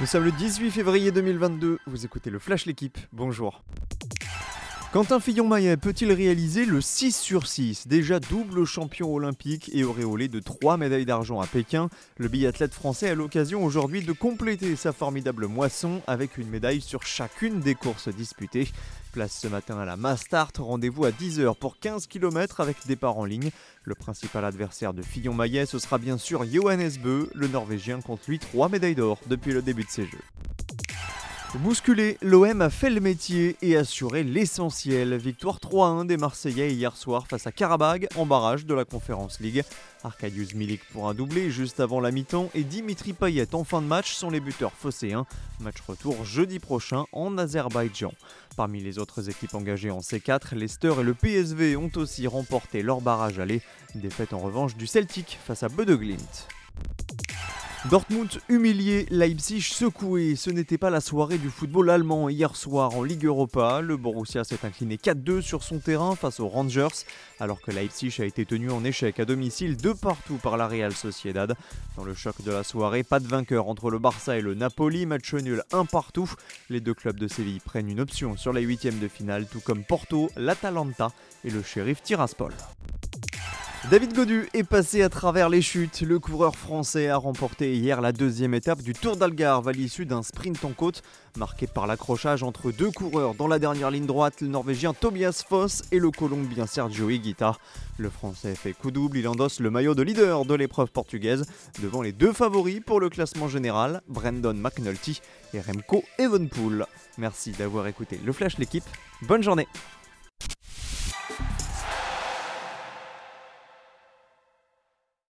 Nous sommes le 18 février 2022, vous écoutez le Flash L'équipe, bonjour. Quentin Fillon-Maillet peut-il réaliser le 6 sur 6 Déjà double champion olympique et auréolé de 3 médailles d'argent à Pékin, le biathlète français a l'occasion aujourd'hui de compléter sa formidable moisson avec une médaille sur chacune des courses disputées. Place ce matin à la Mastart, rendez-vous à 10h pour 15 km avec départ en ligne. Le principal adversaire de Fillon-Maillet, ce sera bien sûr Johannes Bö, le Norvégien compte lui 3 médailles d'or depuis le début de ses jeux. Bousculé, l'OM a fait le métier et assuré l'essentiel. Victoire 3-1 des Marseillais hier soir face à Karabag en barrage de la Conférence League. Arkadiusz Milik pour un doublé juste avant la mi-temps et Dimitri Payet en fin de match sont les buteurs phocéens. Match retour jeudi prochain en Azerbaïdjan. Parmi les autres équipes engagées en C4, Leicester et le PSV ont aussi remporté leur barrage aller. Défaite en revanche du Celtic face à Bode Dortmund humilié, Leipzig secoué. Ce n'était pas la soirée du football allemand hier soir en Ligue Europa. Le Borussia s'est incliné 4-2 sur son terrain face aux Rangers, alors que Leipzig a été tenu en échec à domicile de partout par la Real Sociedad. Dans le choc de la soirée, pas de vainqueur entre le Barça et le Napoli, match nul un partout. Les deux clubs de Séville prennent une option sur la huitième de finale, tout comme Porto, l'Atalanta et le shérif Tiraspol. David Godu est passé à travers les chutes. Le coureur français a remporté hier la deuxième étape du Tour d'Algarve à l'issue d'un sprint en côte marqué par l'accrochage entre deux coureurs dans la dernière ligne droite, le Norvégien Tobias Foss et le Colombien Sergio Higuita. Le Français fait coup double, il endosse le maillot de leader de l'épreuve portugaise devant les deux favoris pour le classement général, Brandon McNulty et Remco Evenpool. Merci d'avoir écouté le Flash l'équipe. Bonne journée